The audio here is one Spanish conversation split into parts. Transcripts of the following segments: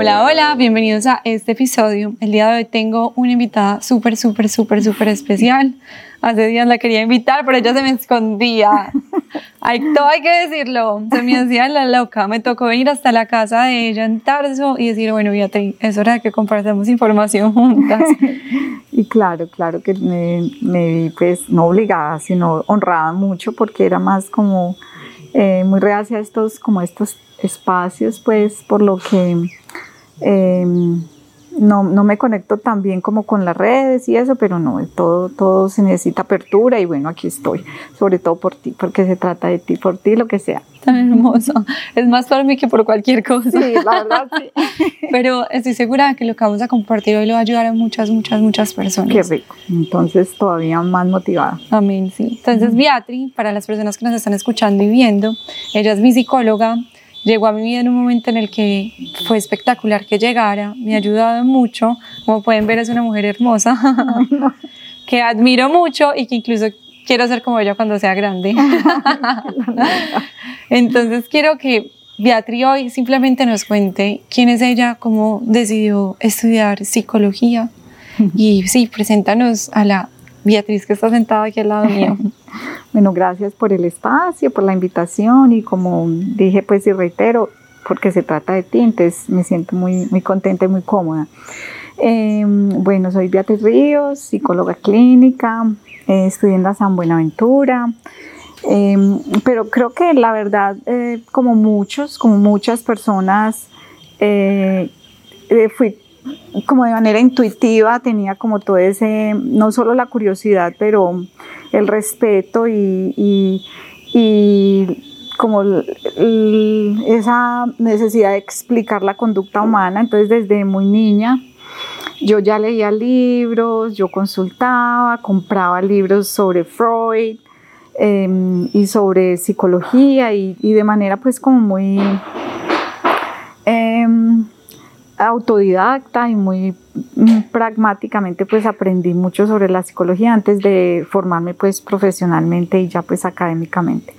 Hola, hola, bienvenidos a este episodio. El día de hoy tengo una invitada súper, súper, súper, súper especial. Hace días la quería invitar, pero ella se me escondía. Hay, todo hay que decirlo. Se me hacía la loca. Me tocó venir hasta la casa de ella en Tarso y decir, bueno, Beatriz, es hora de que compartamos información juntas. Y claro, claro que me, me vi pues no obligada, sino honrada mucho porque era más como eh, muy reacia a estos, como estos espacios, pues por lo que... Eh, no, no me conecto tan bien como con las redes y eso, pero no, todo, todo se necesita apertura y bueno, aquí estoy, sobre todo por ti, porque se trata de ti, por ti, lo que sea. Tan hermoso. Es más para mí que por cualquier cosa. Sí, la verdad, sí. Pero estoy segura que lo que vamos a compartir hoy lo va a ayudar a muchas, muchas, muchas personas. Qué rico. Entonces, todavía más motivada. Amén, sí. Entonces, Beatriz, para las personas que nos están escuchando y viendo, ella es mi psicóloga, llegó a mi vida en un momento en el que fue espectacular que llegara, me ha ayudado mucho, como pueden ver es una mujer hermosa, que admiro mucho y que incluso quiero ser como ella cuando sea grande. Entonces quiero que Beatriz hoy simplemente nos cuente quién es ella, cómo decidió estudiar psicología. Y sí, preséntanos a la Beatriz que está sentada aquí al lado mío. Bueno, gracias por el espacio, por la invitación y como dije pues y reitero, porque se trata de ti, entonces me siento muy, muy contenta y muy cómoda. Em, bueno, soy Beatriz Ríos, psicóloga clínica, eh, estudié en la San Buenaventura, em, pero creo que la verdad, eh, como muchos, como muchas personas, eh, fui como de manera intuitiva, tenía como todo ese, no solo la curiosidad, pero el respeto y, como esa necesidad de explicar la conducta humana. Entonces desde muy niña yo ya leía libros, yo consultaba, compraba libros sobre Freud em, y sobre psicología y, de manera pues como muy... Em, autodidacta y muy mm, pragmáticamente pues aprendí mucho sobre la psicología antes de formarme pues profesionalmente y ya pues académicamente.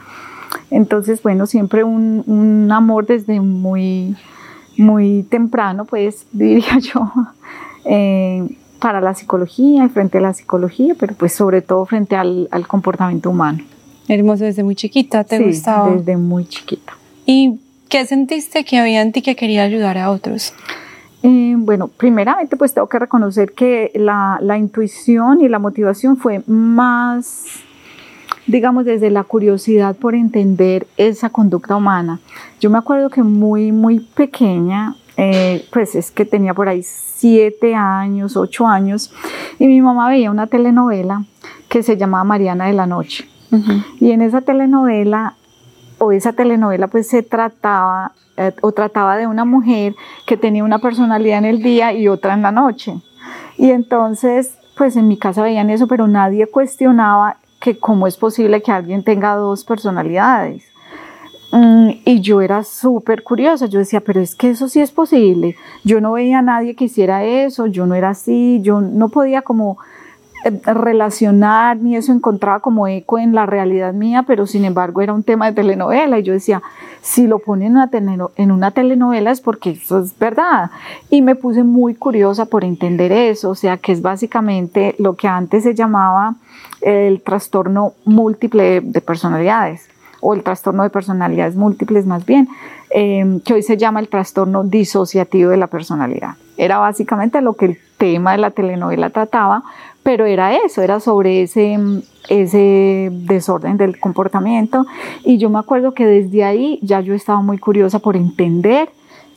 Entonces, bueno, siempre un, amor desde muy, muy temprano, pues diría yo, eh, para la psicología y frente a la psicología, pero pues sobre todo frente al, comportamiento humano. Hermoso, desde muy chiquita, ¿te sí, gustaba? desde muy chiquita. ¿Y qué sentiste que había en ti que quería ayudar a otros? Eh, bueno, primeramente pues tengo que reconocer que la, intuición y la motivación fue más, digamos, desde la curiosidad por entender esa conducta humana. Yo me acuerdo que muy, muy pequeña, eh, pues es que tenía por ahí siete años, ocho años, y mi mamá veía una telenovela que se llamaba Mariana de la Noche. Y en esa telenovela, o esa telenovela pues se trataba eh, o trataba de una mujer que tenía una personalidad en el día y otra en la noche. Y entonces, pues en mi casa veían eso, pero nadie cuestionaba que cómo es posible que alguien tenga dos personalidades. Mm, y yo era súper curiosa, yo decía, pero es que eso sí es posible. Yo no veía a nadie que hiciera eso, yo no era así, yo no podía como relacionar ni eso encontraba como eco en la realidad mía, pero sin embargo era un tema de telenovela y yo decía, si lo ponen en una, telenovela es porque eso es verdad. Y me puse muy curiosa por entender eso, o sea, que es básicamente lo que antes se llamaba el trastorno múltiple de personalidades o el trastorno de personalidades múltiples más bien, eh, que hoy se llama el trastorno disociativo de la personalidad. Era básicamente lo que el tema de la telenovela trataba, pero era eso, era sobre ese, ese desorden del comportamiento. Y yo me acuerdo que desde ahí ya yo estaba muy curiosa por entender,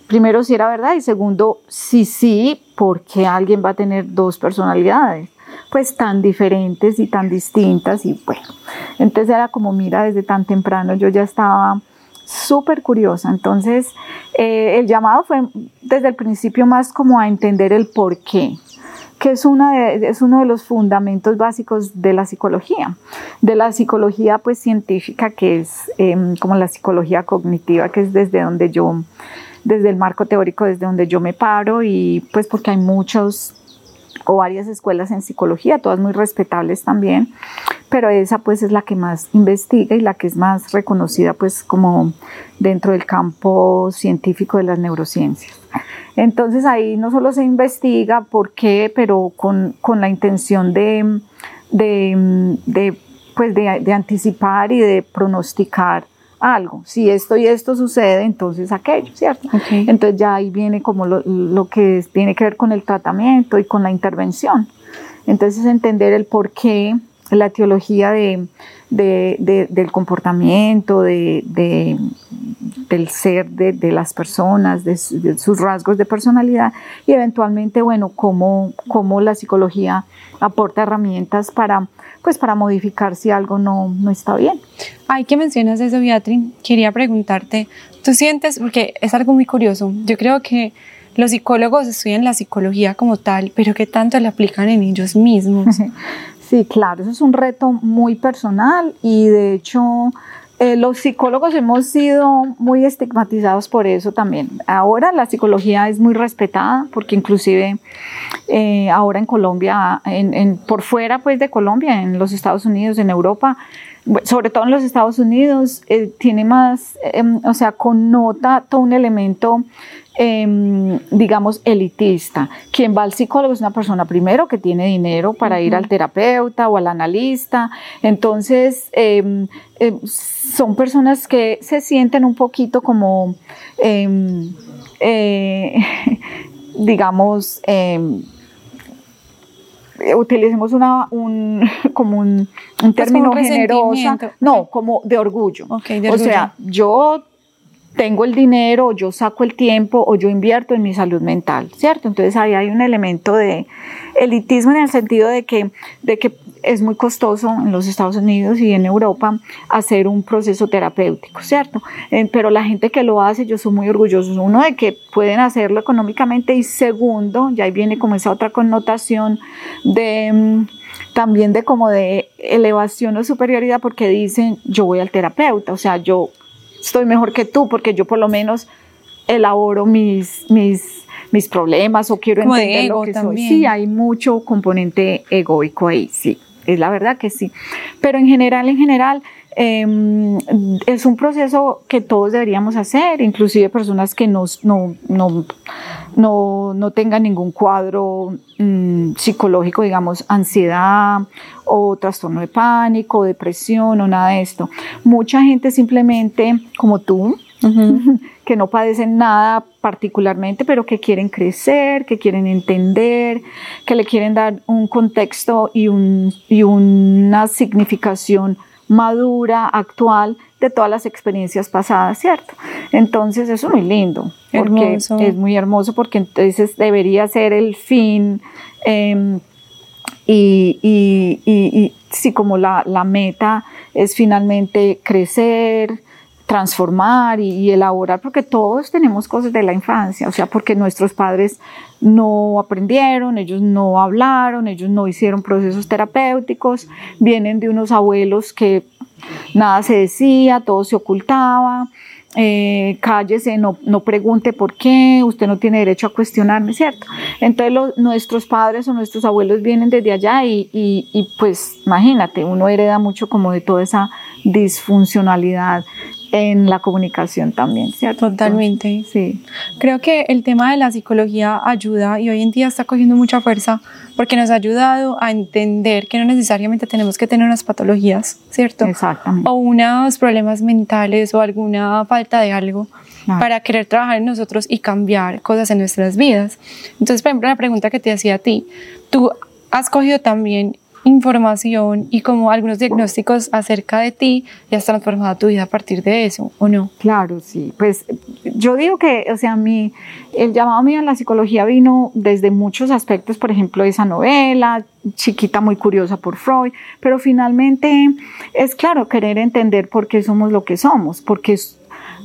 primero si era verdad y segundo, si sí, por qué alguien va a tener dos personalidades pues tan diferentes y tan distintas y bueno, entonces era como mira desde tan temprano yo ya estaba súper curiosa, entonces eh, el llamado fue desde el principio más como a entender el por qué, que es, una es uno de los fundamentos básicos de la psicología, de la psicología pues científica que es em, como la psicología cognitiva, que es desde donde yo, desde el marco teórico, desde donde yo me paro y pues porque hay muchos o varias escuelas en psicología, todas muy respetables también, pero esa pues es la que más investiga y la que es más reconocida pues como dentro del campo científico de las neurociencias. Entonces ahí no solo se investiga por qué, pero con, con la intención de, de, pues de, anticipar y de pronosticar algo. Si esto y esto sucede, entonces aquello, ¿cierto? Entonces ya ahí viene como lo, lo, que tiene que ver con el tratamiento y con la intervención. Entonces entender el por qué, la teología de, de, del comportamiento, de, del ser de, las personas, de, sus rasgos de personalidad y eventualmente, bueno, cómo, cómo la psicología aporta herramientas para pues para modificar si algo no, no está bien. Ay, que mencionas eso, Beatriz, quería preguntarte, ¿tú sientes, porque es algo muy curioso, yo creo que los psicólogos estudian la psicología como tal, pero ¿qué tanto la aplican en ellos mismos? Sí, claro, eso es un reto muy personal y de hecho eh, los psicólogos hemos sido muy estigmatizados por eso también. Ahora la psicología es muy respetada porque inclusive eh, ahora en Colombia, en, por fuera pues de Colombia, en los Estados Unidos, en Europa, sobre todo en los Estados Unidos, eh, tiene más, em, o sea, connota todo un elemento Em, digamos, elitista. Quien va al psicólogo es una persona primero que tiene dinero para ir al terapeuta o al analista. Entonces, em, em, son personas que se sienten un poquito como, eh, digamos, utilicemos una, un, como un, término generoso, no, como de orgullo. de orgullo. O sea, yo tengo el dinero, yo saco el tiempo o yo invierto en mi salud mental, ¿cierto? Entonces ahí hay un elemento de elitismo en el sentido de que, de que es muy costoso en los Estados Unidos y en Europa hacer un proceso terapéutico, ¿cierto? Eh, pero la gente que lo hace, yo soy muy orgulloso, uno, de que pueden hacerlo económicamente y segundo, ya ahí viene como esa otra connotación de mm, también de como de elevación o superioridad porque dicen yo voy al terapeuta, o sea, yo estoy mejor que tú porque yo por lo menos elaboro mis, mis, mis problemas o quiero entender lo que soy. Sí, hay mucho componente egoico ahí, sí, es la verdad que sí. Pero en general, en general, em, es un proceso que todos deberíamos hacer, inclusive personas que no, no, no, no, no tengan ningún cuadro mm, psicológico, digamos, ansiedad o trastorno de pánico, depresión o nada de esto. Mucha gente simplemente, como tú, que no padecen nada particularmente, pero que quieren crecer, que quieren entender, que le quieren dar un contexto y, un, y una significación madura, actual de todas las experiencias pasadas, ¿cierto? Entonces eso es muy lindo, porque es muy hermoso, porque entonces debería ser el fin em, y, y, y, sí, como la, la, meta es finalmente crecer, transformar y, elaborar, porque todos tenemos cosas de la infancia, o sea, porque nuestros padres no aprendieron, ellos no hablaron, ellos no hicieron procesos terapéuticos, vienen de unos abuelos que nada se decía, todo se ocultaba, eh, cállese, no, no, pregunte por qué, usted no tiene derecho a cuestionarme, ¿cierto? Entonces nuestros padres o nuestros abuelos vienen desde allá y, y, y, pues imagínate, uno hereda mucho como de toda esa disfuncionalidad en la comunicación también, ¿cierto? Totalmente. Sí. Creo que el tema de la psicología ayuda y hoy en día está cogiendo mucha fuerza porque nos ha ayudado a entender que no necesariamente tenemos que tener unas patologías, ¿cierto? Exactamente. O unos problemas mentales o alguna falta de algo para querer trabajar en nosotros y cambiar cosas en nuestras vidas. Entonces, por ejemplo, la pregunta que te hacía a ti, tú has cogido también información y como algunos diagnósticos acerca de ti y has transformado tu vida a partir de eso, ¿o no? Claro, sí. Pues yo digo que, o sea, mi, el llamado mío a la psicología vino desde muchos aspectos, por ejemplo, esa novela, chiquita muy curiosa por Freud, pero finalmente es claro querer entender por qué somos lo que somos, porque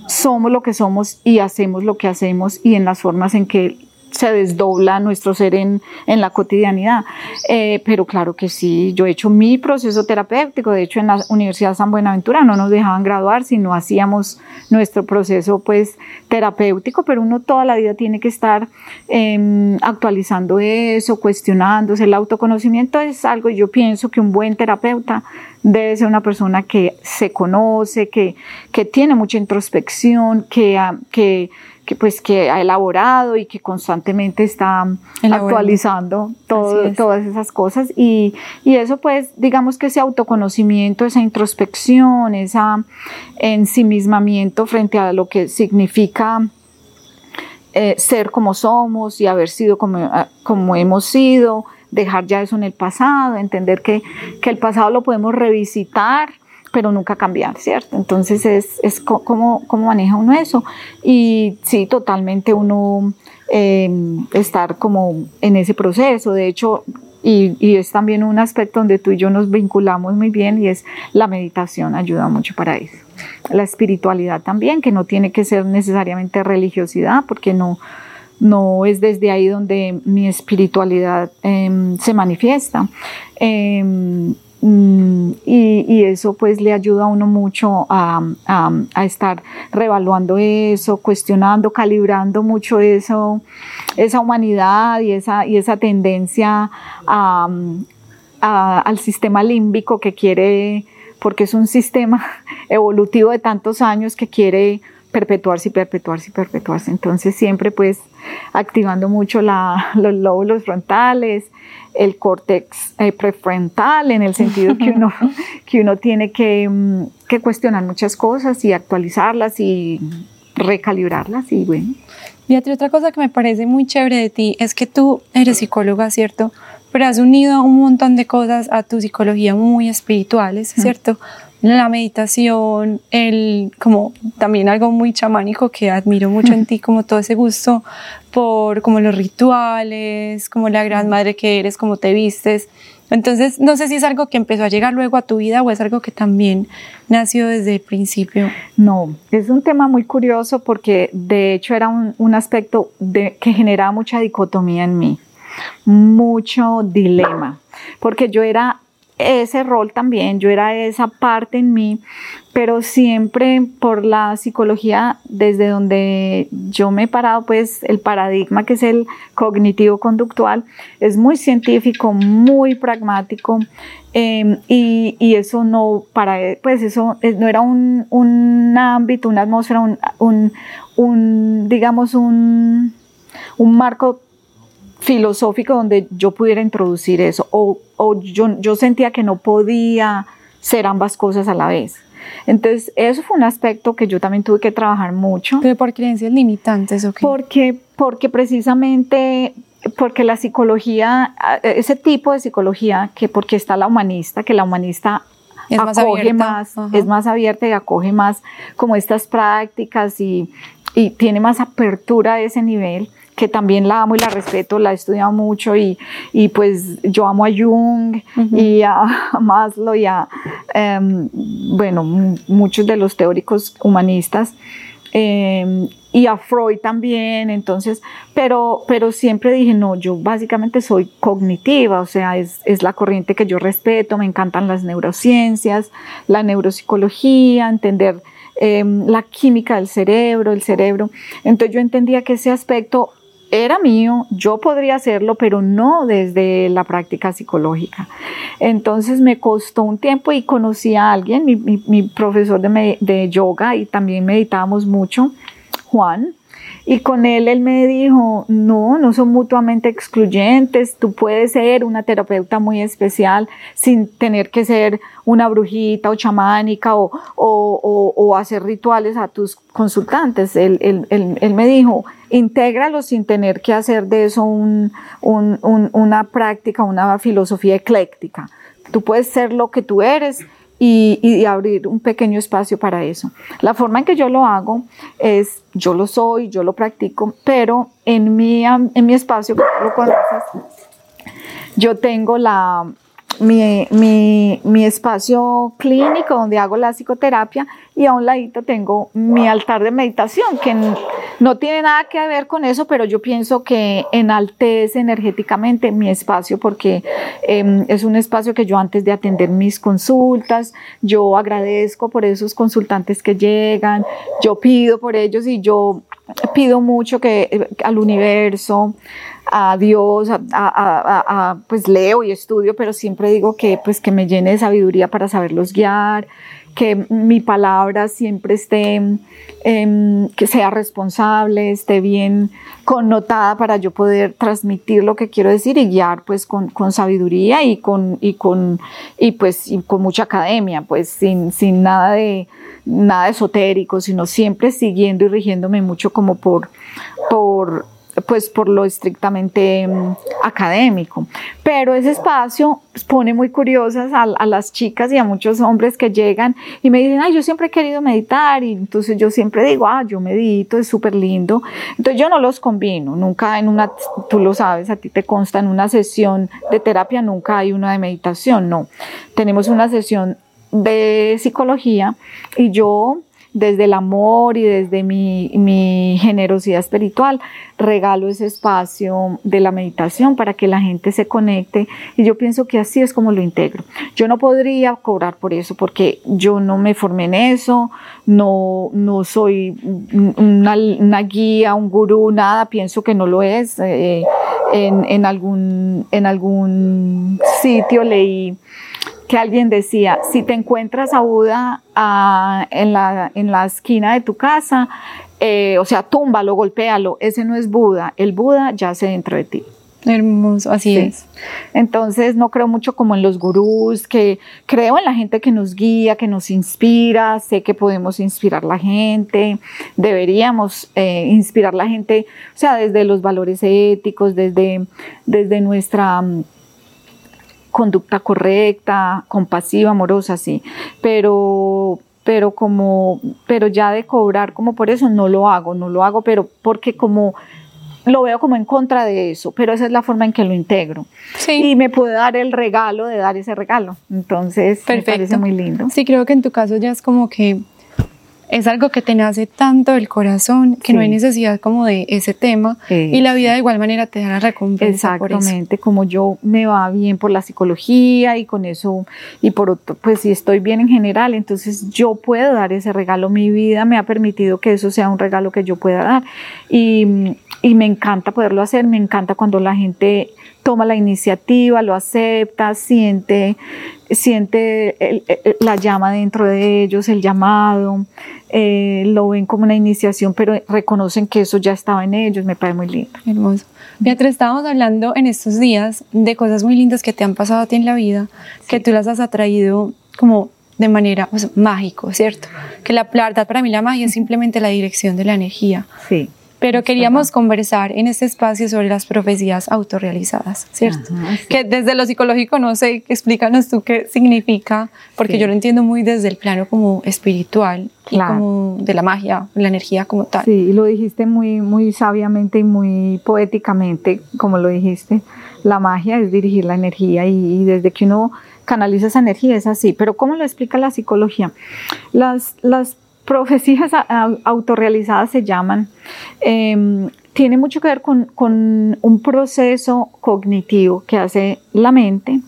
somos lo que somos y hacemos lo que hacemos y en las formas en que se desdobla nuestro ser en, en la cotidianidad. Eh, pero claro que sí, yo he hecho mi proceso terapéutico, de hecho en la Universidad San Buenaventura no nos dejaban graduar si no hacíamos nuestro proceso pues terapéutico, pero uno toda la vida tiene que estar em, actualizando eso, cuestionándose. El autoconocimiento es algo, yo pienso que un buen terapeuta debe ser una persona que se conoce, que, que tiene mucha introspección, que, que que pues que ha elaborado y que constantemente está actualizando todas esas cosas. Y, y, eso pues digamos que ese autoconocimiento, esa introspección, ese ensimismamiento frente a lo que significa eh, ser como somos y haber sido como, ah, como hemos sido, dejar ya eso en el pasado, entender que, que el pasado lo podemos revisitar pero nunca cambiar, ¿cierto? Entonces es, es cómo, cómo maneja uno eso. Y sí, totalmente uno em, estar como en ese proceso. De hecho, y, y, es también un aspecto donde tú y yo nos vinculamos muy bien y es la meditación ayuda mucho para eso. La espiritualidad también, que no tiene que ser necesariamente religiosidad, porque no, no es desde ahí donde mi espiritualidad em, se manifiesta. Eh, Mm, y, eso pues le ayuda a uno mucho a, estar revaluando eso, cuestionando, calibrando mucho eso, esa humanidad y esa, y esa tendencia al sistema límbico que quiere, porque es un sistema evolutivo de tantos años que quiere perpetuarse y perpetuarse y perpetuarse. Entonces siempre pues activando mucho la, los lóbulos frontales, el córtex eh, prefrontal, en el sentido que uno, que uno tiene que, mm, que, cuestionar muchas cosas y actualizarlas y recalibrarlas y bueno. Y otra cosa que me parece muy chévere de ti es que tú eres psicóloga, ¿cierto? Pero has unido un montón de cosas a tu psicología muy espirituales, ¿cierto? La meditación, el, como también algo muy chamánico que admiro mucho en ti, como todo ese gusto por como los rituales, como la gran madre que eres, como te vistes. Entonces, no sé si es algo que empezó a llegar luego a tu vida o es algo que también nació desde el principio. No, es un tema muy curioso porque de hecho era un, un aspecto de, que generaba mucha dicotomía en mí, mucho dilema, porque yo era ese rol también, yo era esa parte en mí, pero siempre por la psicología, desde donde yo me he parado, pues el paradigma que es el cognitivo-conductual, es muy científico, muy pragmático, em, y, eso no, para, pues eso eh, no era un, un ámbito, una atmósfera, un, un digamos, un, un marco filosófico donde yo pudiera introducir eso, o, o yo, yo sentía que no podía ser ambas cosas a la vez. Entonces, eso fue un aspecto que yo también tuve que trabajar mucho. ¿Pero por creencias limitantes o qué? Porque, porque precisamente, porque la psicología, ese tipo de psicología, que porque está la humanista, que la humanista es acoge más, es más abierta y acoge más como estas prácticas y, y tiene más apertura a ese nivel que también la amo y la respeto, la he estudiado mucho y, y pues yo amo a Jung y a Maslow y a, em, bueno, muchos de los teóricos humanistas. Em, y a Freud también, entonces, pero, pero siempre dije, no, yo básicamente soy cognitiva, o sea, es, es, la corriente que yo respeto, me encantan las neurociencias, la neuropsicología, entender em, la química del cerebro, el cerebro. Entonces yo entendía que ese aspecto era mío, yo podría hacerlo, pero no desde la práctica psicológica. Entonces me costó un tiempo y conocí a alguien, mi, profesor de, de, yoga y también meditábamos mucho, Juan, y con él él me dijo, no, no son mutuamente excluyentes, tú puedes ser una terapeuta muy especial sin tener que ser una brujita o chamánica o, o, o, hacer rituales a tus consultantes. Él, él, él, me dijo, intégralo sin tener que hacer de eso un, un, una práctica, una filosofía ecléctica. Tú puedes ser lo que tú eres y, abrir un pequeño espacio para eso. La forma en que yo lo hago es, yo lo soy, yo lo practico, pero en mi, en mi espacio, yo tengo la, mi, mi, mi, espacio clínico donde hago la psicoterapia y a un ladito tengo mi altar de meditación, que no tiene nada que ver con eso, pero yo pienso que enaltece energéticamente mi espacio porque em, es un espacio que yo antes de atender mis consultas, yo agradezco por esos consultantes que llegan, yo pido por ellos y yo pido mucho que eh, al universo, a Dios, a, pues leo y estudio, pero siempre digo que pues que me llene de sabiduría para saberlos guiar, que mi palabra siempre esté, em, que sea responsable, esté bien connotada para yo poder transmitir lo que quiero decir y guiar pues con, con sabiduría y con, y con, y pues con mucha academia, pues sin, sin nada de, nada esotérico, sino siempre siguiendo y rigiéndome mucho como por, por pues por lo estrictamente mm, académico. Pero ese espacio pone muy curiosas a, las chicas y a muchos hombres que llegan y me dicen, ay, yo siempre he querido meditar y entonces yo siempre digo, ah, yo medito, es súper lindo. Entonces yo no los combino, nunca en una, tú lo sabes, a ti te consta, en una sesión de terapia nunca hay una de meditación, no. Tenemos una sesión de psicología y yo desde el amor y desde mi, generosidad espiritual, regalo ese espacio de la meditación para que la gente se conecte y yo pienso que así es como lo integro. Yo no podría cobrar por eso porque yo no me formé en eso, no, no soy una, guía, un gurú, nada, pienso que no lo es. Eh, en, algún, en algún sitio leí que alguien decía, si te encuentras a Buda ah, en, la, en, la, esquina de tu casa, eh, o sea, túmbalo, golpéalo, ese no es Buda, el Buda ya yace dentro de ti. Hermoso, así es. Entonces no creo mucho como en los gurús, que creo en la gente que nos guía, que nos inspira, sé que podemos inspirar a la gente, deberíamos eh, inspirar la gente, o sea, desde los valores éticos, desde, desde nuestra mm, conducta correcta, compasiva, amorosa, sí, pero pero como pero ya de cobrar como por eso no lo hago, no lo hago, pero porque como lo veo como en contra de eso, pero esa es la forma en que lo integro. Sí. Y me puede dar el regalo de dar ese regalo. Entonces, me parece muy lindo. Sí, creo que en tu caso ya es como que es algo que te nace tanto del corazón que no hay necesidad como de ese tema y la vida de igual manera te da la recompensa. Exactamente, como yo me va bien por la psicología y con eso y por otro, pues si estoy bien en general, entonces yo puedo dar ese regalo. Mi vida me ha permitido que eso sea un regalo que yo pueda dar y, y me encanta poderlo hacer, me encanta cuando la gente toma la iniciativa, lo acepta, siente, siente la llama dentro de ellos, el llamado, eh, lo ven como una iniciación, pero reconocen que eso ya estaba en ellos, me parece muy lindo. Hermoso. Beatriz, estábamos hablando en estos días de cosas muy lindas que te han pasado a ti en la vida, que tú las has atraído como de manera pues, mágico, ¿cierto? Que la, la verdad para mí la magia es simplemente la dirección de la energía. Sí. Pero queríamos conversar en este espacio sobre las profecías autorrealizadas, ¿cierto? Que desde lo psicológico, no sé, explícanos tú qué significa, porque yo lo entiendo muy desde el plano como espiritual y como de la magia, la energía como tal. Sí, lo dijiste muy, muy sabiamente y muy poéticamente, como lo dijiste. La magia es dirigir la energía y, y desde que uno canaliza esa energía es así. Pero ¿cómo lo explica la psicología? Las, las profecías autorrealizadas se llaman, em, tiene mucho que ver con, un proceso cognitivo que hace la mente.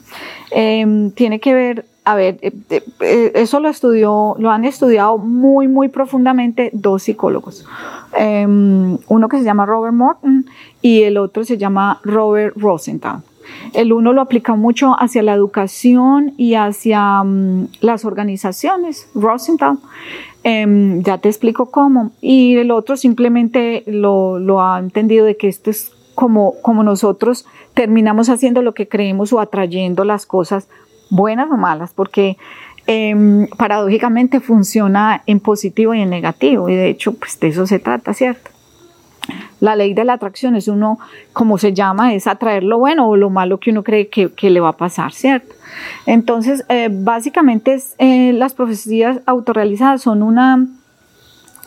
Em, tiene que ver, a ver, eh, eh, eso lo estudió, lo han estudiado muy, muy profundamente dos psicólogos. Em, uno que se llama Robert Morton y el otro se llama Robert Rosenthal. El uno lo aplica mucho hacia la educación y hacia mm, las organizaciones, Rosenthal. Em, ya te explico cómo. Y el otro simplemente lo, ha entendido de que esto es como, como nosotros terminamos haciendo lo que creemos o atrayendo las cosas buenas o malas, porque em, paradójicamente funciona en positivo y en negativo, y de hecho, pues de eso se trata, ¿cierto? La ley de la atracción es uno, como se llama, es atraer lo bueno o lo malo que uno cree que, le va a pasar, ¿cierto? Entonces, eh, básicamente eh, las profecías autorrealizadas son una,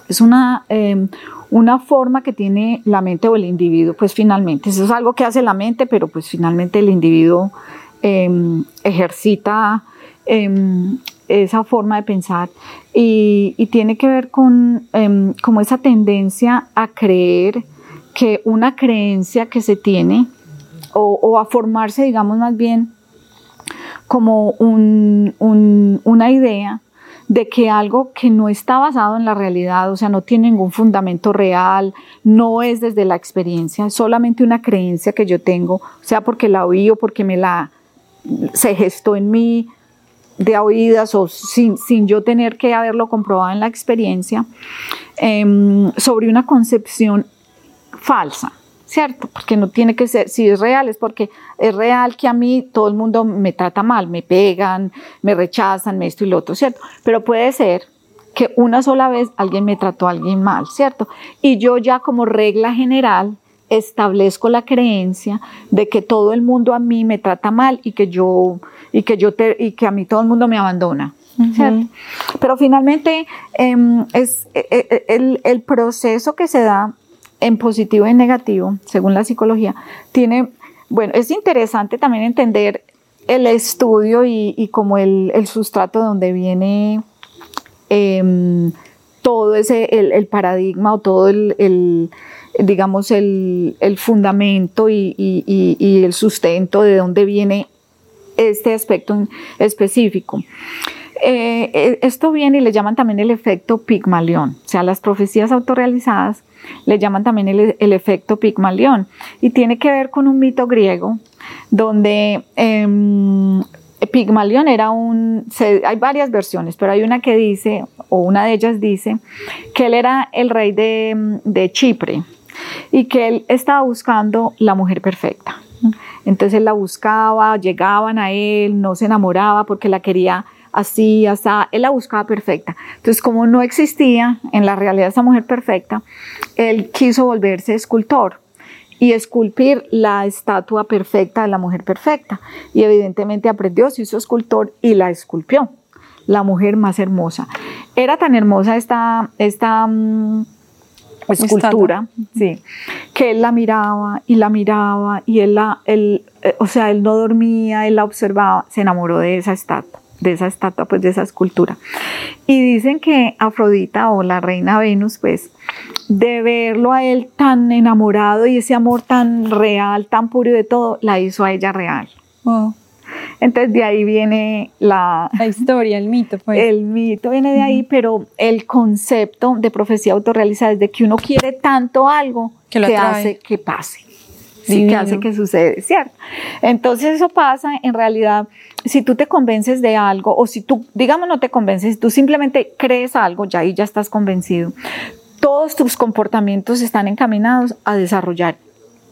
es una, em, una forma que tiene la mente o el individuo, pues finalmente, eso es algo que hace la mente, pero pues finalmente el individuo em, ejercita em, esa forma de pensar y, tiene que ver con em, como esa tendencia a creer que una creencia que se tiene o, a formarse, digamos más bien, como una idea de que algo que no está basado en la realidad, o sea, no tiene ningún fundamento real, no es desde la experiencia, solamente una creencia que yo tengo, sea porque la oí o porque me la se gestó en mí de oídas o sin, yo tener que haberlo comprobado en la experiencia, em, sobre una concepción falsa. ¿cierto? Porque no tiene que ser, si es real, es porque es real que a mí todo el mundo me trata mal, me pegan, me rechazan, me esto y lo otro, ¿cierto? Pero puede ser que una sola vez alguien me trató a alguien mal, ¿cierto? Y yo ya como regla general establezco la creencia de que todo el mundo a mí me trata mal y que yo y que yo te, y que a mí todo el mundo me abandona. ¿cierto? Pero finalmente em, es e, e, el, el, proceso que se da en positivo y en negativo, según la psicología, tiene, bueno, es interesante también entender el estudio y, como el, sustrato de donde viene em, todo ese, el, paradigma o todo el, digamos, el, fundamento y, el sustento de dónde viene este aspecto específico. Eh, eh, esto viene y le llaman también el efecto Pigmalión, o sea, las profecías autorrealizadas le llaman también el, efecto Pigmalión. Y tiene que ver con un mito griego donde em, Pigmalión era un, hay varias versiones, pero hay una que dice, o una de ellas dice, que él era el rey de, de Chipre y que él estaba buscando la mujer perfecta. Entonces él la buscaba, llegaban a él, no se enamoraba porque la quería así, hasta él la buscaba perfecta. Entonces, como no existía en la realidad esa mujer perfecta, él quiso volverse escultor y esculpir la estatua perfecta de la mujer perfecta. Y evidentemente aprendió, se hizo escultor y la esculpió, la mujer más hermosa. Era tan hermosa esta, esta mm, escultura, sí, que él la miraba y la miraba y él la, él, eh, o sea, él no dormía, él la observaba, se enamoró de esa estatua de esa estatua, pues de esa escultura. Y dicen que Afrodita o la reina Venus, pues de verlo a él tan enamorado y ese amor tan real, tan puro de todo, la hizo a ella real. Entonces de ahí viene la, la historia, el mito. Pues. El mito viene de ahí, pero el concepto de profecía autorrealizada es de que uno quiere tanto algo que, lo hace que pase. Sí, que hace que sucede, ¿cierto? Entonces eso pasa en realidad si tú te convences de algo o si tú, digamos, no te convences, tú simplemente crees algo, ya ahí ya estás convencido, todos tus comportamientos están encaminados a desarrollar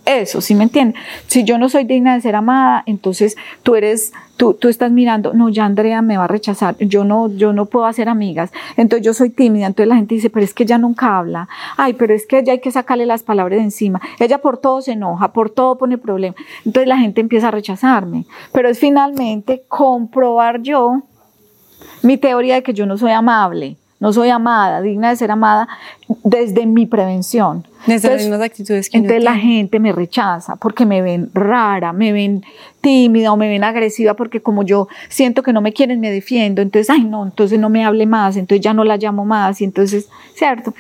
eso, ¿sí me entiendes? Si yo no soy digna de ser amada, entonces tú eres, tú, tú estás mirando, no, ya Andrea me va a rechazar, yo no, yo no puedo hacer amigas, entonces yo soy tímida, entonces la gente dice, pero es que ella nunca habla, ay, pero es que ella hay que sacarle las palabras de encima, ella por todo se enoja, por todo pone problema, entonces la gente empieza a rechazarme, pero es finalmente comprobar yo mi teoría de que yo no soy amable, no soy amada, digna de ser amada desde mi prevención. Desde las mismas actitudes que Entonces la gente me rechaza porque me ven rara, me ven tímida o me ven agresiva porque como yo siento que no me quieren, me defiendo. Entonces, ay, no, entonces no me hable más, entonces ya no la llamo más. Y entonces, ¿cierto?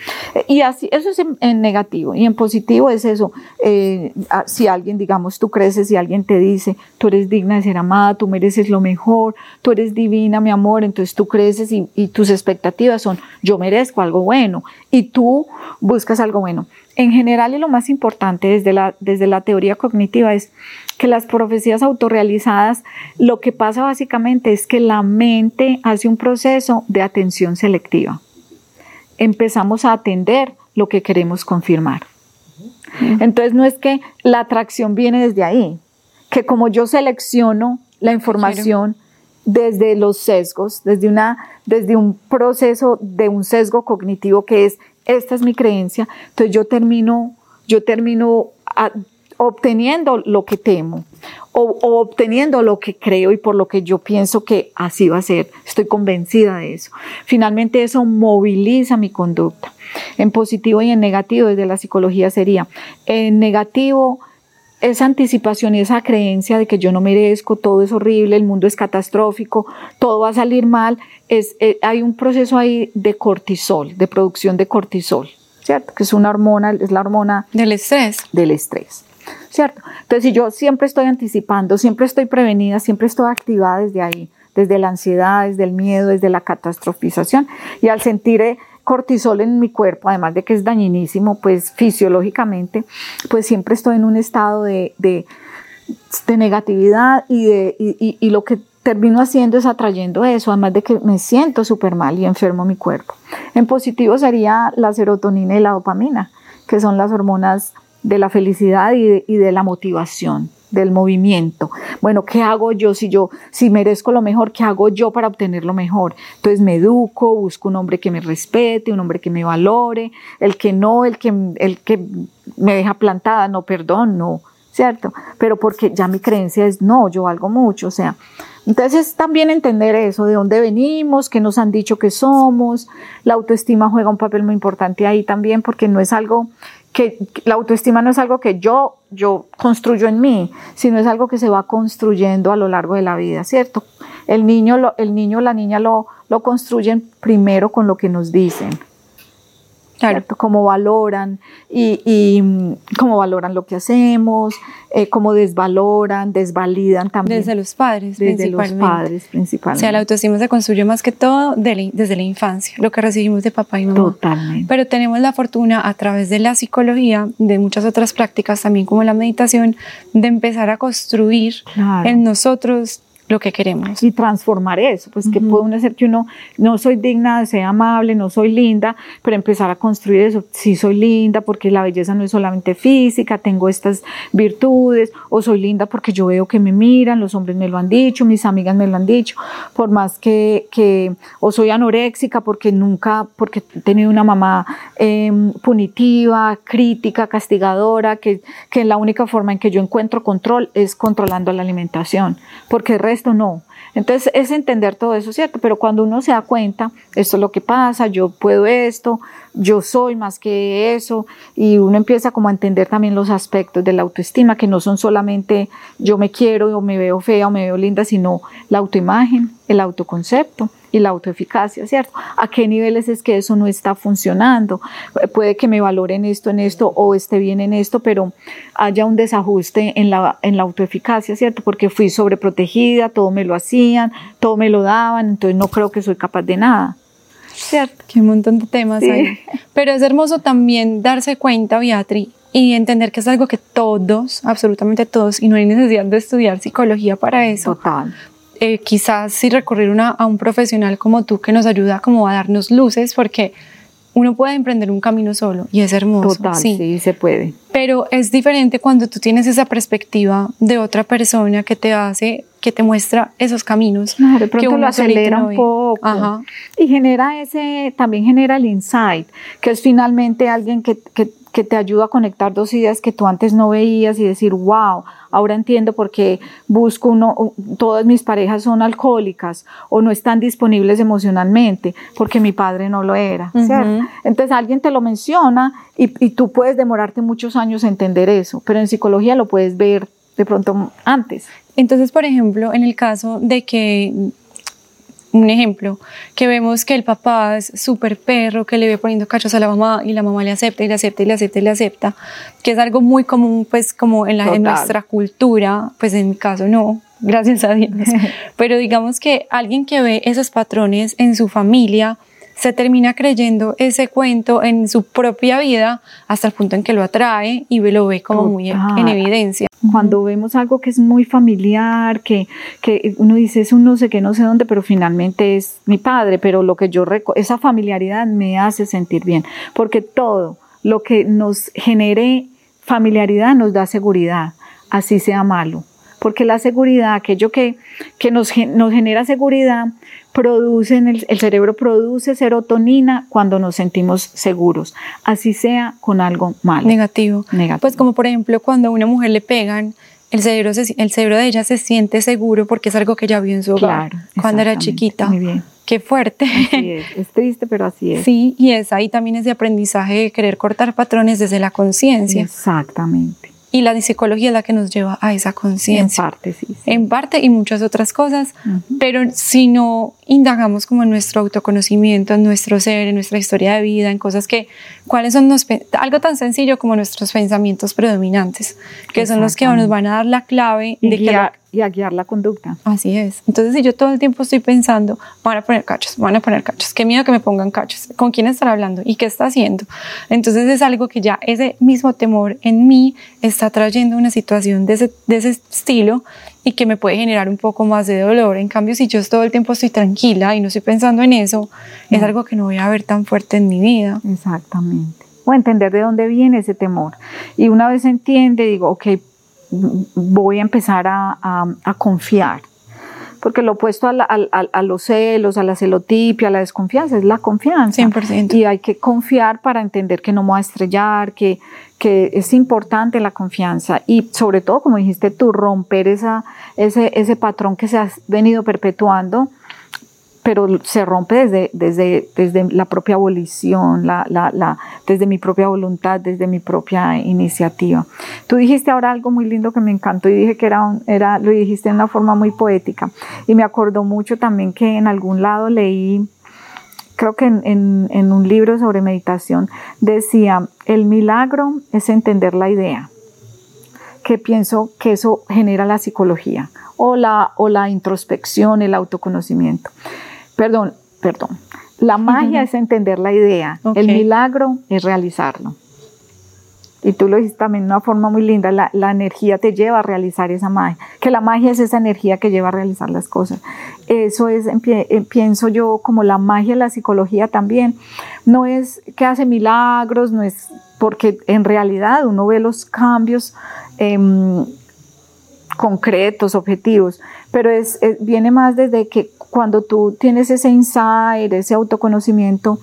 Y así, eso es en, negativo. Y en positivo es eso. Eh, si alguien, digamos, tú creces, si alguien te dice, tú eres digna de ser amada, tú mereces lo mejor, tú eres divina, mi amor, entonces tú creces y, y tus expectativas son, yo merezco algo bueno. Y tú buscas algo bueno. En general, y lo más importante desde la, desde la teoría cognitiva es que las profecías autorrealizadas, lo que pasa básicamente es que la mente hace un proceso de atención selectiva. Empezamos a atender lo que queremos confirmar. Entonces no es que la atracción viene desde ahí, que como yo selecciono la información desde los sesgos, desde, una, desde un proceso de un sesgo cognitivo que es esta es mi creencia, entonces yo termino, yo termino ah, obteniendo lo que temo o, obteniendo lo que creo y por lo que yo pienso que así va a ser. Estoy convencida de eso. Finalmente eso moviliza mi conducta. En positivo y en negativo desde la psicología sería, en negativo esa anticipación y esa creencia de que yo no merezco, todo es horrible, el mundo es catastrófico, todo va a salir mal, es, eh, hay un proceso ahí de cortisol, de producción de cortisol, ¿cierto? Que es una hormona, es la hormona del estrés. Del estrés, ¿cierto? Entonces, si yo siempre estoy anticipando, siempre estoy prevenida, siempre estoy activada desde ahí, desde la ansiedad, desde el miedo, desde la catastrofización, y al sentir eh, cortisol en mi cuerpo, además de que es dañinísimo, pues fisiológicamente, pues siempre estoy en un estado de, de, negatividad y, de, y, y, lo que termino haciendo es atrayendo eso, además de que me siento súper mal y enfermo mi cuerpo. En positivo sería la serotonina y la dopamina, que son las hormonas de la felicidad y de, y de la motivación del movimiento. Bueno, ¿qué hago yo si yo, si merezco lo mejor, qué hago yo para obtener lo mejor? Entonces me educo, busco un hombre que me respete, un hombre que me valore, el que no, el que, el que me deja plantada, no, perdón, no, ¿cierto? Pero porque ya mi creencia es no, yo valgo mucho, o sea, entonces también entender eso, de dónde venimos, qué nos han dicho que somos, la autoestima juega un papel muy importante ahí también porque no es algo que la autoestima no es algo que yo, yo construyo en mí, sino es algo que se va construyendo a lo largo de la vida, ¿cierto? El niño, el niño la niña lo, lo construyen primero con lo que nos dicen. Claro. Cómo valoran y, y, cómo valoran lo que hacemos, eh, cómo desvaloran, desvalidan también. Desde los padres, desde los padres principalmente. O sea, la autoestima se construye más que todo desde la infancia, lo que recibimos de papá y mamá. Totalmente. Pero tenemos la fortuna a través de la psicología, de muchas otras prácticas también como la meditación, de empezar a construir en nosotros lo que queremos. Y transformar eso, pues que puede uno ser que uno no soy digna de ser amable, no soy linda, pero empezar a construir eso, sí soy linda porque la belleza no es solamente física, tengo estas virtudes, o soy linda porque yo veo que me miran, los hombres me lo han dicho, mis amigas me lo han dicho, por más que, que o soy anoréxica porque nunca, porque he tenido una mamá em, punitiva, crítica, castigadora, que, que la única forma en que yo encuentro control es controlando la alimentación, porque el resto esto no. Entonces es entender todo eso, ¿cierto? Pero cuando uno se da cuenta, esto es lo que pasa, yo puedo esto, yo soy más que eso, y uno empieza como a entender también los aspectos de la autoestima, que no son solamente yo me quiero o me veo fea o me veo linda, sino la autoimagen, el autoconcepto y la autoeficacia, ¿cierto? ¿A qué niveles es que eso no está funcionando? Puede que me valoren esto en esto o esté bien en esto, pero haya un desajuste en la, en la autoeficacia, ¿cierto? Porque fui sobreprotegida, todo me lo hacían, todo me lo daban, entonces no creo que soy capaz de nada. ¿Cierto? Que un montón de temas hay. Pero es hermoso también darse cuenta, Beatriz, y entender que es algo que todos, absolutamente todos, y no hay necesidad de estudiar psicología para eso. Total. Eh, quizás sí recurrir una, a un profesional como tú que nos ayuda como a darnos luces, porque uno puede emprender un camino solo y es hermoso. Total, sí. se puede. Pero es diferente cuando tú tienes esa perspectiva de otra persona que te hace, que te muestra esos caminos. Claro, de pronto que uno lo acelera un poco. Ajá. Y genera ese, también genera el insight, que es finalmente alguien que, que que te ayuda a conectar dos ideas que tú antes no veías y decir, wow, ahora entiendo por qué busco uno, todas mis parejas son alcohólicas o no están disponibles emocionalmente, porque mi padre no lo era, Entonces alguien te lo menciona y, y tú puedes demorarte muchos años en entender eso, pero en psicología lo puedes ver de pronto antes. Entonces, por ejemplo, en el caso de que un ejemplo, que vemos que el papá es súper perro, que le ve poniendo cachos a la mamá y la mamá le acepta y le acepta y le acepta y le acepta, que es algo muy común pues como en, la, en nuestra cultura, pues en mi caso no, gracias a Dios, pero digamos que alguien que ve esos patrones en su familia, se termina creyendo ese cuento en su propia vida hasta el punto en que lo atrae y lo ve como muy en evidencia. Cuando vemos algo que es muy familiar, que, que uno dice es un no sé qué, no sé dónde, pero finalmente es mi padre, pero lo que yo esa familiaridad me hace sentir bien, porque todo lo que nos genere familiaridad nos da seguridad, así sea malo porque la seguridad, aquello que, que nos, nos genera seguridad, produce el, el, cerebro produce serotonina cuando nos sentimos seguros, así sea con algo malo. Negativo. Negativo. Pues como por ejemplo cuando a una mujer le pegan, el cerebro, el cerebro de ella se siente seguro porque es algo que ya vio en su hogar cuando era chiquita. Muy bien. Qué fuerte. es, es triste, pero así es. Sí, y es ahí también ese aprendizaje de querer cortar patrones desde la conciencia. Exactamente. Y la psicología es la que nos lleva a esa conciencia. En parte, sí, En parte y muchas otras cosas, pero si no indagamos como en nuestro autoconocimiento, en nuestro ser, en nuestra historia de vida, en cosas que, cuáles son los, algo tan sencillo como nuestros pensamientos predominantes, que son los que nos van a dar la clave de que y a guiar la conducta. Así es. Entonces, si yo todo el tiempo estoy pensando, van a poner cachos, van a poner cachos, qué miedo que me pongan cachos, con quién estar hablando y qué está haciendo. Entonces, es algo que ya ese mismo temor en mí está trayendo una situación de ese, de ese estilo y que me puede generar un poco más de dolor. En cambio, si yo todo el tiempo estoy tranquila y no estoy pensando en eso, es algo que no voy a ver tan fuerte en mi vida. Exactamente. O entender de dónde viene ese temor. Y una vez entiende, digo, ok, voy a empezar a, confiar. Porque lo opuesto a, a, los celos, a la celotipia, a la desconfianza, es la confianza. 100%. Y hay que confiar para entender que no me voy a estrellar, que, que es importante la confianza. Y sobre todo, como dijiste tú, romper esa, ese, ese patrón que se ha venido perpetuando pero se rompe desde, desde, desde la propia abolición, la, la, la, desde mi propia voluntad, desde mi propia iniciativa. Tú dijiste ahora algo muy lindo que me encantó y dije que era, era lo dijiste de una forma muy poética y me acordó mucho también que en algún lado leí, creo que en, en, en un libro sobre meditación, decía, el milagro es entender la idea, que pienso que eso genera la psicología o la, o la introspección, el autoconocimiento. Perdón, perdón. La magia es entender la idea, el milagro es realizarlo. Y tú lo dijiste también de una forma muy linda, la, energía te lleva a realizar esa magia, que la magia es esa energía que lleva a realizar las cosas. Eso es, pienso yo, como la magia de la psicología también. No es que hace milagros, no es porque en realidad uno ve los cambios em, concretos, objetivos, pero es, viene más desde que cuando tú tienes ese insight, ese autoconocimiento,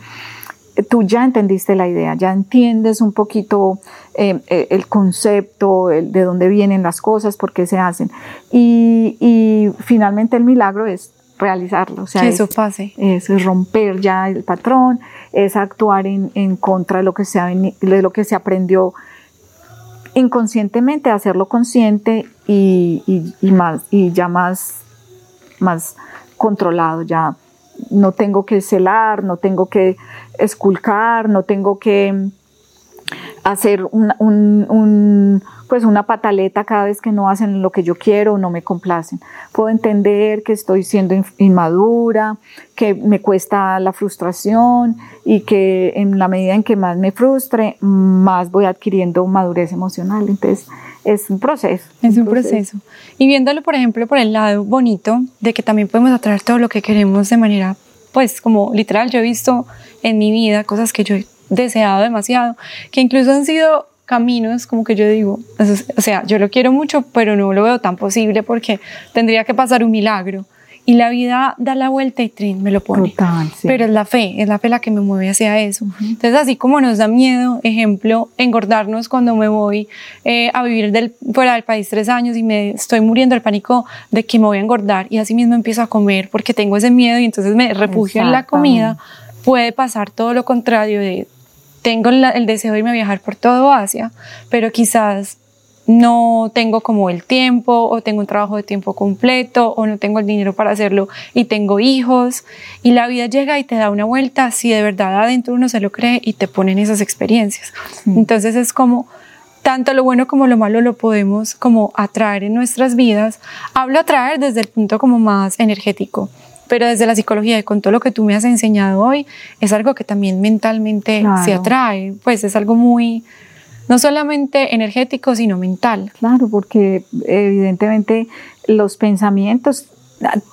eh, tú ya entendiste la idea, ya entiendes un poquito eh, eh, el concepto, de dónde vienen las cosas, por qué se hacen. Y, finalmente el milagro es realizarlo. O sea, que eso pase. Es, romper ya el patrón, es actuar en, contra de lo, que se de lo que se aprendió inconscientemente, hacerlo consciente y, y, más, y ya más, más controlado, ya no tengo que celar, no tengo que esculcar, no tengo que hacer un, pues una pataleta cada vez que no hacen lo que yo quiero o no me complacen. Puedo entender que estoy siendo inmadura, que me cuesta la frustración y que en la medida en que más me frustre, más voy adquiriendo madurez emocional. Entonces, es un proceso. Es un, proceso. Y viéndolo, por ejemplo, por el lado bonito de que también podemos atraer todo lo que queremos de manera, pues como literal, yo he visto en mi vida cosas que yo deseado demasiado, que incluso han sido caminos como que yo digo, o sea, yo lo quiero mucho, pero no lo veo tan posible porque tendría que pasar un milagro y la vida da la vuelta y trin, me lo pone. Pero es la fe, es la fe la que me mueve hacia eso. Entonces, así como nos da miedo, ejemplo, engordarnos cuando me voy eh, a vivir del, fuera del país tres años y me estoy muriendo del pánico de que me voy a engordar y así mismo empiezo a comer porque tengo ese miedo y entonces me refugio en la comida, puede pasar todo lo contrario de tengo el deseo de irme a viajar por todo Asia, pero quizás no tengo como el tiempo o tengo un trabajo de tiempo completo o no tengo el dinero para hacerlo y tengo hijos y la vida llega y te da una vuelta si de verdad adentro uno se lo cree y te ponen esas experiencias. Entonces es como tanto lo bueno como lo malo lo podemos como atraer en nuestras vidas. Hablo atraer desde el punto como más energético, pero desde la psicología y con todo lo que tú me has enseñado hoy es algo que también mentalmente se atrae, pues es algo muy no solamente energético, sino mental. Claro, porque evidentemente los pensamientos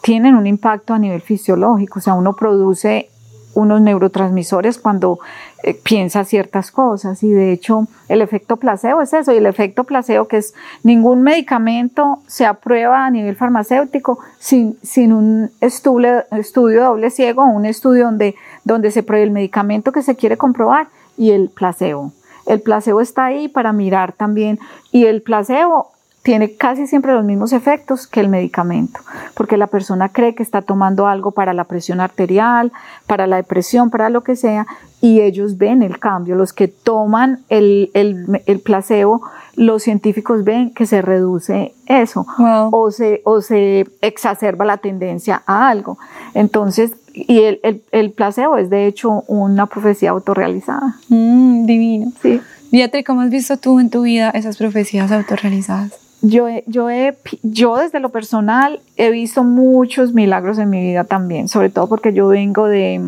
tienen un impacto a nivel fisiológico, o sea, uno produce unos neurotransmisores cuando eh, piensa ciertas cosas. Y de hecho el efecto placebo es eso. Y el efecto placebo que es ningún medicamento se aprueba a nivel farmacéutico sin, sin un estudio, estudio doble ciego, un estudio donde, donde se pruebe el medicamento que se quiere comprobar y el placebo. El placebo está ahí para mirar también. Y el placebo tiene casi siempre los mismos efectos que el medicamento, porque la persona cree que está tomando algo para la presión arterial, para la depresión, para lo que sea, y ellos ven el cambio. Los que toman el, el, el placebo los científicos ven que se reduce eso Wow. o, se, o se exacerba la tendencia a algo. Entonces, y el, el, el placebo es de hecho una profecía autorrealizada. Mm, divino. Sí. Beatriz, ¿cómo has visto tú en tu vida esas profecías autorrealizadas? Yo, yo, he, yo desde lo personal he visto muchos milagros en mi vida también, sobre todo porque yo vengo de,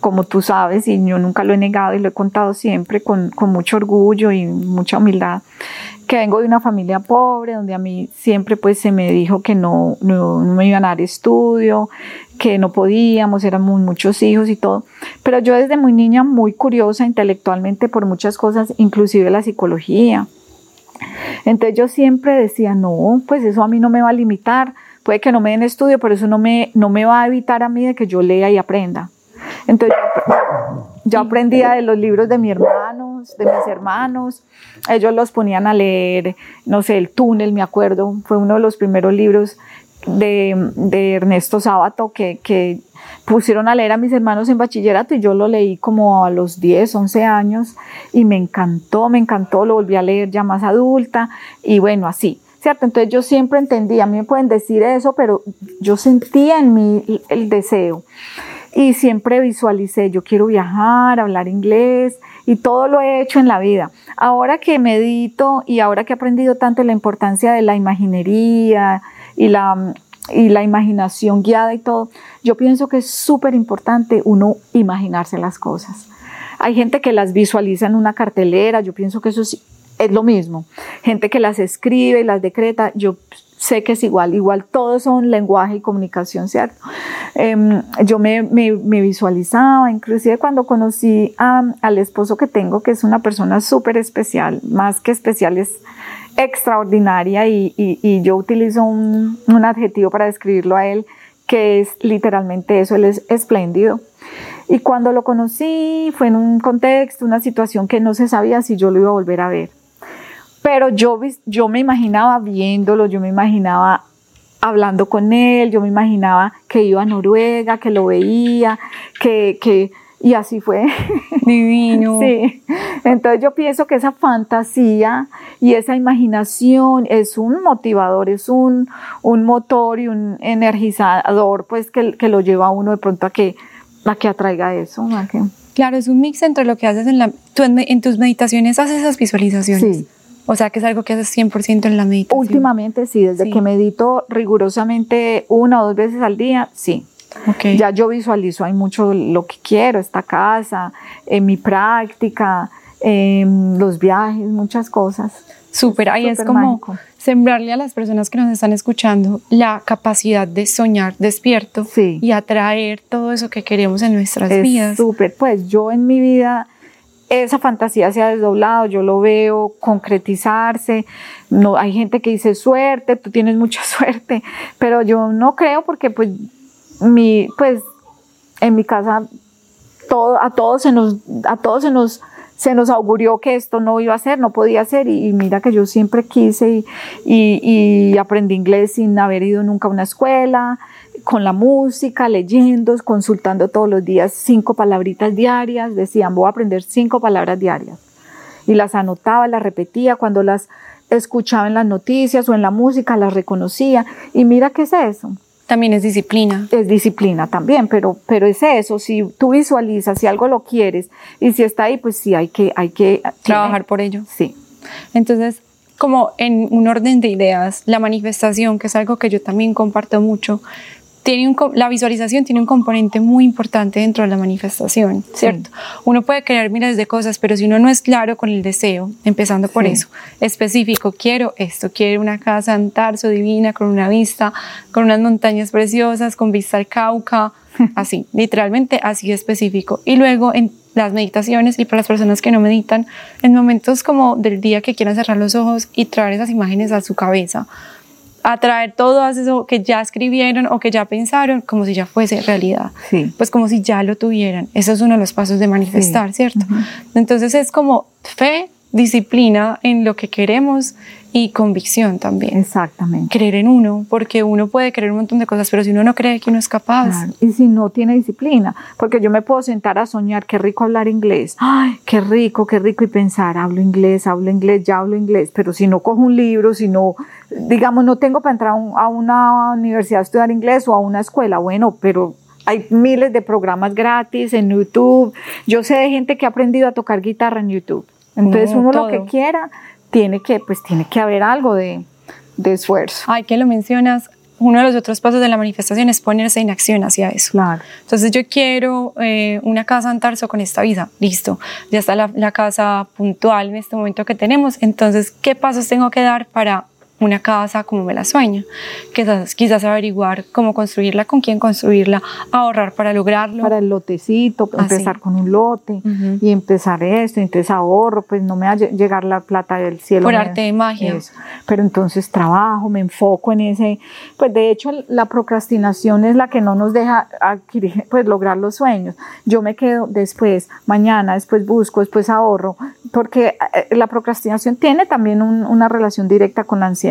como tú sabes, y yo nunca lo he negado y lo he contado siempre con, con mucho orgullo y mucha humildad, que vengo de una familia pobre, donde a mí siempre pues se me dijo que no, no, no me iban a dar estudio, que no podíamos, éramos muchos hijos y todo. Pero yo desde muy niña, muy curiosa intelectualmente por muchas cosas, inclusive la psicología. Entonces yo siempre decía, no, pues eso a mí no me va a limitar, puede que no me den estudio, pero eso no me, no me va a evitar a mí de que yo lea y aprenda. Entonces yo, aprendía de los libros de mis hermanos, de mis hermanos, ellos los ponían a leer, no sé, El túnel, me acuerdo, fue uno de los primeros libros de, Ernesto Sábato que, que pusieron a leer a mis hermanos en bachillerato y yo lo leí como a los 10, 11 años y me encantó, me encantó, lo volví a leer ya más adulta y bueno, así. ¿Cierto? Entonces yo siempre entendía, a mí me pueden decir eso, pero yo sentía en mí el deseo y siempre visualicé, yo quiero viajar, hablar inglés y todo lo he hecho en la vida. Ahora que medito y ahora que he aprendido tanto la importancia de la imaginería y la, y la imaginación guiada y todo, yo pienso que es súper importante uno imaginarse las cosas. Hay gente que las visualiza en una cartelera, yo pienso que eso es, es lo mismo. Gente que las escribe y las decreta, yo sé que es igual, igual todos son lenguaje y comunicación, ¿cierto? Em, yo me, me- me visualizaba, inclusive cuando conocí a- al esposo que tengo, que es una persona súper especial, más que especial es extraordinaria y, y- y yo utilizo un, un adjetivo para describirlo a él, que es literalmente eso, él es espléndido. Y cuando lo conocí fue en un contexto, una situación que no se sabía si yo lo iba a volver a ver. Pero yo, yo me imaginaba viéndolo, yo me imaginaba hablando con él, yo me imaginaba que iba a Noruega, que lo veía, que, que y así fue. Divino. Sí, entonces yo pienso que esa fantasía y esa imaginación es un motivador, es un, un motor y un energizador, pues que, que lo lleva a uno de pronto a que, a que atraiga eso. a que- Claro, es un mix entre lo que haces en la... Tú en, en tus meditaciones haces esas visualizaciones. Sí. O sea, que es algo que haces 100% en la meditación. Últimamente sí, desde Sí. que medito rigurosamente una o dos veces al día, sí. Ok. Ya yo visualizo, hay mucho lo que quiero, esta casa, en mi práctica, en los viajes, muchas cosas. Súper, ahí es como mágico. sembrarle a las personas que nos están escuchando la capacidad de soñar despierto Sí. y atraer todo eso que queremos en nuestras Es vidas. súper, pues yo en mi vida esa fantasía se ha desdoblado, yo lo veo concretizarse, no, hay gente que dice suerte, tú tienes mucha suerte, pero yo no creo porque pues mi, pues en mi casa todo, a todos se nos, a todos se nos, se nos augurió que esto no iba a ser, no podía ser. Y, mira que yo siempre quise y, y- y aprendí inglés sin haber ido nunca a una escuela, con la música, leyendo, consultando todos los días cinco palabritas diarias, decían voy a aprender cinco palabras diarias y las anotaba, las repetía, cuando las escuchaba en las noticias o en la música las reconocía. Y mira qué es eso También es disciplina. es disciplina también, pero, pero es eso, si tú visualizas, si algo lo quieres y si está ahí, pues sí, hay que, hay que Trabajar por ello. Sí, Entonces, como en un orden de ideas, la manifestación, que es algo que yo también comparto mucho, tiene un, la visualización tiene un componente muy importante dentro de la manifestación, ¿cierto? Uno puede querer miles de cosas, pero si uno no es claro con el deseo, empezando por Sí. eso, específico, quiero esto, quiero una casa en Tarso divina, con una vista, con unas montañas preciosas, con vista al Cauca, así, literalmente así específico. Y luego en las meditaciones y para las personas que no meditan, en momentos como del día que quieran cerrar los ojos y traer esas imágenes a su cabeza, atraer todo eso que ya escribieron o que ya pensaron como si ya fuese realidad. sí. Pues como si ya lo tuvieran. Eso es uno de los pasos de manifestar, ¿cierto? Entonces es como fe, disciplina en lo que queremos y convicción también. Exactamente. Creer en uno, porque uno puede creer un montón de cosas, pero si uno no cree que uno es capaz. Y si no tiene disciplina, porque yo me puedo sentar a soñar, qué rico hablar inglés, ay, qué rico, qué rico, y pensar, hablo inglés, hablo inglés, ya hablo inglés, pero si no cojo un libro, si no, digamos, no tengo para entrar a una universidad a estudiar inglés o a una escuela, bueno, pero hay miles de programas gratis en YouTube. Yo sé de gente que ha aprendido a tocar guitarra en YouTube. Entonces uno lo que quiera tiene que, pues tiene que haber algo de, de esfuerzo. Ay, que lo mencionas, uno de los otros pasos de la manifestación es ponerse en acción hacia eso. Claro. Entonces yo quiero eh, una casa en Tarso con esta visa, listo, ya está la, la, casa puntual en este momento que tenemos, entonces, ¿qué pasos tengo que dar para una casa como me la sueño. Quizás, quizás averiguar cómo construirla, con quién construirla, ahorrar para lograrlo. Para el lotecito, empezar con un lote y empezar esto, entonces ahorro, pues no me va a llegar la plata del cielo. Por arte de magia. Pero entonces trabajo, me enfoco en ese, pues de hecho la procrastinación es la que no nos deja adquirir, pues lograr los sueños. Yo me quedo después, mañana, después busco, después ahorro, porque eh, la procrastinación tiene también una relación directa con la ansiedad.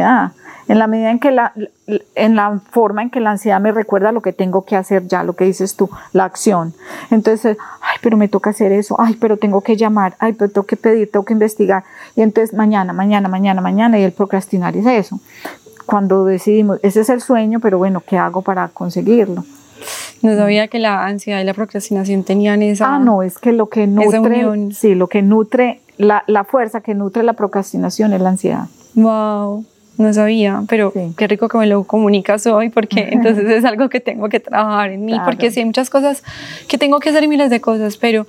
En la medida en que la, en la forma en que la ansiedad me recuerda lo que tengo que hacer ya, lo que dices tú, la acción. Entonces, ay, pero me toca hacer eso, ay, pero tengo que llamar, ay, pero tengo que pedir, tengo que investigar. Y entonces mañana, mañana, mañana, mañana, y el procrastinar es eso. Cuando decidimos, ese es el sueño, pero bueno, ¿qué hago para conseguirlo? No sabía que la ansiedad y la procrastinación tenían esa. Ah, no, es que lo que nutre, sí, lo que nutre la, la, fuerza que nutre la procrastinación es la ansiedad. Wow, no sabía, pero qué rico que me lo comunicas hoy, porque entonces es algo que tengo que trabajar en mí, porque sí hay muchas cosas que tengo que hacer y miles de cosas, pero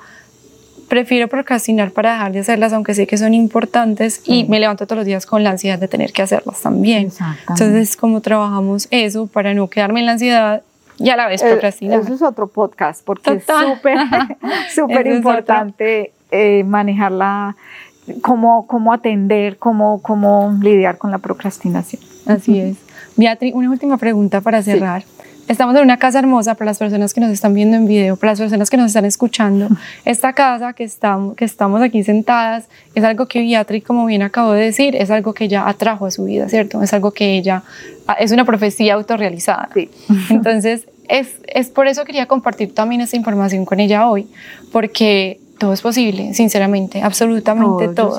prefiero procrastinar para dejar de hacerlas, aunque sé que son importantes, y me levanto todos los días con la ansiedad de tener que hacerlas también. Entonces, ¿cómo trabajamos eso para no quedarme en la ansiedad y a la vez eh, procrastinar? Eso es otro podcast, porque es súper, súper importante eh, manejarla, cómo, cómo atender, cómo, cómo lidiar con la procrastinación. Así es. Beatriz, una última pregunta para cerrar. Estamos en una casa hermosa para las personas que nos están viendo en video, para las personas que nos están escuchando. Esta casa que estamos, que estamos aquí sentadas es algo que Beatriz, como bien acabo de decir, es algo que ella atrajo a su vida, ¿cierto? Es algo que ella, ah, es una profecía autorrealizada. Sí. Entonces, es, es por eso quería compartir también esta información con ella hoy, porque todo es posible, sinceramente, absolutamente todo.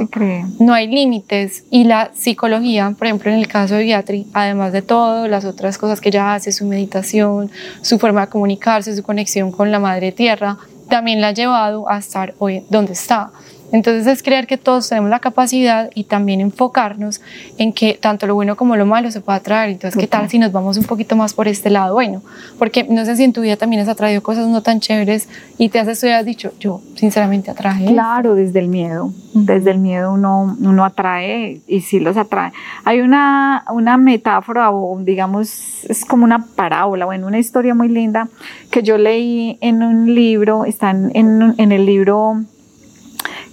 No hay límites y la psicología, por ejemplo, en el caso de Beatriz, además de todo, las otras cosas que ella hace, su meditación, su forma de comunicarse, su conexión con la madre tierra, también la ha llevado a estar hoy donde está. Entonces es creer que todos tenemos la capacidad y también enfocarnos en que tanto lo bueno como lo malo se pueda traer. Entonces, ¿qué tal si nos vamos un poquito más por este lado bueno? Porque no sé si en tu vida también has atraído cosas no tan chéveres y te has estudiado, has dicho, yo sinceramente atraje. Claro, desde el miedo. Desde el miedo uno, uno atrae y sí los atrae. Hay una, una metáfora o digamos, es como una parábola, bueno, una historia muy linda que yo leí en un libro, está en, en, en el libro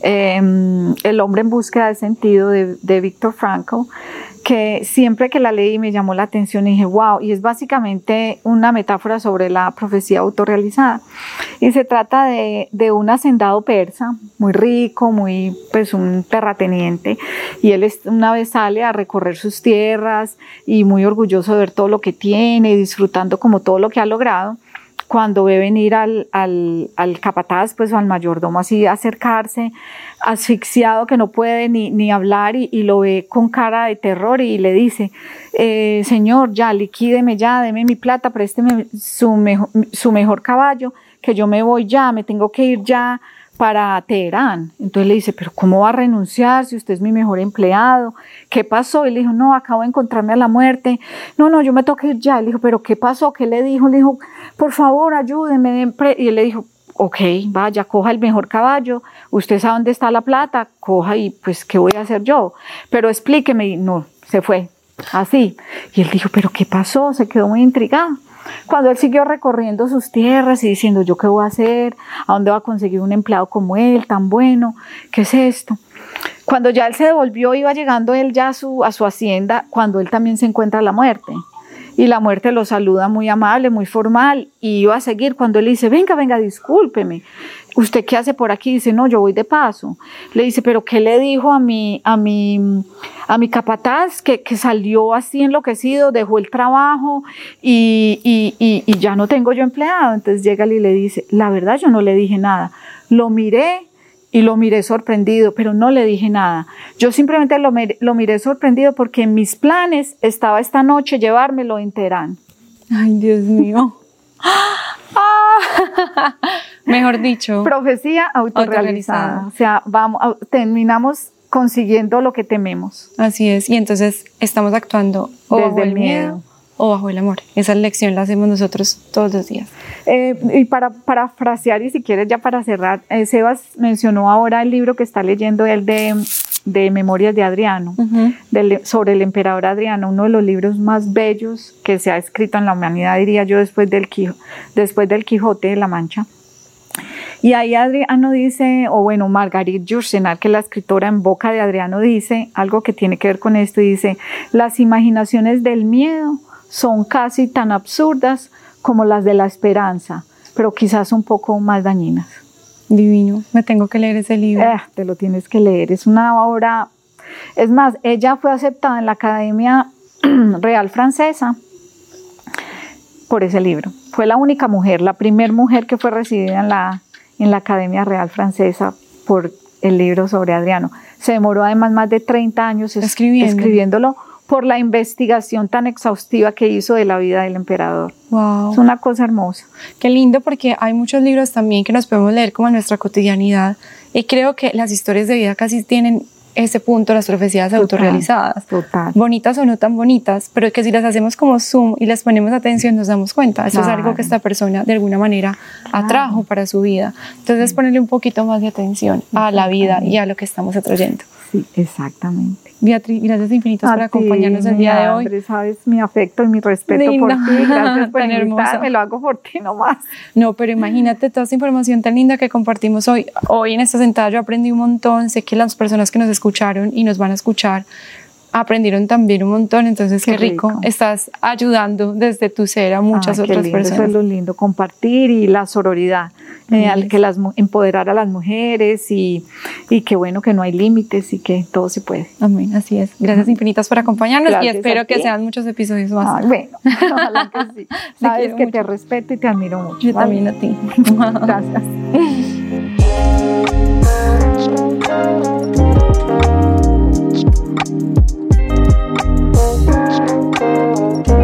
Em, el hombre en búsqueda de sentido de, de Víctor Frankl, que siempre que la leí me llamó la atención y dije, wow, y es básicamente una metáfora sobre la profecía autorrealizada. Y se trata de, de un hacendado persa, muy rico, muy, pues un terrateniente, y él una vez sale a recorrer sus tierras y muy orgulloso de ver todo lo que tiene disfrutando como todo lo que ha logrado cuando ve venir al, al, al, capataz, pues o al mayordomo así acercarse, asfixiado que no puede ni, ni hablar y, y, lo ve con cara de terror y le dice, eh, señor, ya liquídeme ya, deme mi plata, présteme su mejor, su mejor caballo, que yo me voy ya, me tengo que ir ya para Teherán. Entonces le dice, pero ¿cómo va a renunciar si usted es mi mejor empleado? ¿Qué pasó? Y le dijo, no, acabo de encontrarme a la muerte. No, no, yo me tengo que ir ya. Y le dijo, pero ¿qué pasó? ¿Qué le dijo? Le dijo, por favor, ayúdeme. Y él le dijo, ok, vaya, coja el mejor caballo, usted sabe dónde está la plata, coja y pues, ¿qué voy a hacer yo? Pero explíqueme. Y no, se fue, así. Y él dijo, pero ¿qué pasó? Se quedó muy intrigado. Cuando él siguió recorriendo sus tierras y diciendo, ¿yo qué voy a hacer? ¿A dónde va a conseguir un empleado como él, tan bueno? ¿Qué es esto? Cuando ya él se devolvió, iba llegando él ya a su, a su hacienda, cuando él también se encuentra la muerte. Y la muerte lo saluda muy amable, muy formal, y iba a seguir cuando él dice, venga, venga, discúlpeme. ¿Usted qué hace por aquí? Dice, no, yo voy de paso. Le dice, pero ¿qué le dijo a mi, a mi, a mi capataz que, que salió así enloquecido, dejó el trabajo y, y, y, y ya no tengo yo empleado? Entonces llega él y le dice, la verdad yo no le dije nada. Lo miré y lo miré sorprendido, pero no le dije nada. Yo simplemente lo, lo miré sorprendido porque en mis planes estaba esta noche llevármelo en Teherán. Ay, Dios mío. Ah, mejor dicho. Profecía autorrealizada. O sea, vamos, terminamos consiguiendo lo que tememos. Así es. Y entonces estamos actuando desde el miedo o bajo el amor. Esa lección la hacemos nosotros todos los días. Eh, y para parafrasear, y si quieres ya para cerrar, eh, Sebas mencionó ahora el libro que está leyendo él de, de Memorias de Adriano, sobre el emperador Adriano, uno de los libros más bellos que se ha escrito en la humanidad, diría yo, después del, después del Quijote de la Mancha. Y ahí Adriano dice, o bueno, Margarit Yourcenar, que es la escritora en boca de Adriano, dice algo que tiene que ver con esto, y dice, las imaginaciones del miedo son casi tan absurdas como las de la esperanza, pero quizás un poco más dañinas. Divino, me tengo que leer ese libro. Eh, te lo tienes que leer, es una obra, es más, ella fue aceptada en la Academia Real Francesa por ese libro. Fue la única mujer, la primera mujer que fue recibida en la, en la Academia Real Francesa por el libro sobre Adriano. Se demoró además más de 30 años escribiéndolo por la investigación tan exhaustiva que hizo de la vida del emperador. Wow. Es una cosa hermosa. Qué lindo porque hay muchos libros también que nos podemos leer como en nuestra cotidianidad y creo que las historias de vida casi tienen ese punto, las profecías autorrealizadas. Total. Bonitas o no tan bonitas, pero que si las hacemos como zoom y les ponemos atención nos damos cuenta. Eso es algo que esta persona de alguna manera atrajo para su vida. Entonces ponerle un poquito más de atención a la vida y a lo que estamos atrayendo. Sí, exactamente. Beatriz, gracias infinitas por acompañarnos el día de hoy. sabes mi afecto y mi respeto por ti. Gracias por invitarme, lo hago por ti nomás. No, pero imagínate toda esta información tan linda que compartimos hoy. Hoy en esta sentada yo aprendí un montón. Sé que las personas que nos escucharon y nos van a escuchar aprendieron también un montón, entonces qué, rico. estás ayudando desde tu ser a muchas otras personas. Eso es lo lindo, compartir y la sororidad, eh, al que las, empoderar a las mujeres y, y que bueno que no hay límites y que todo se puede. Amén, así es. Gracias infinitas por acompañarnos y espero que sean muchos episodios más. Bueno, ojalá que sí. Sabes que mucho. te respeto y te admiro mucho. Yo también a ti. Gracias. Thank.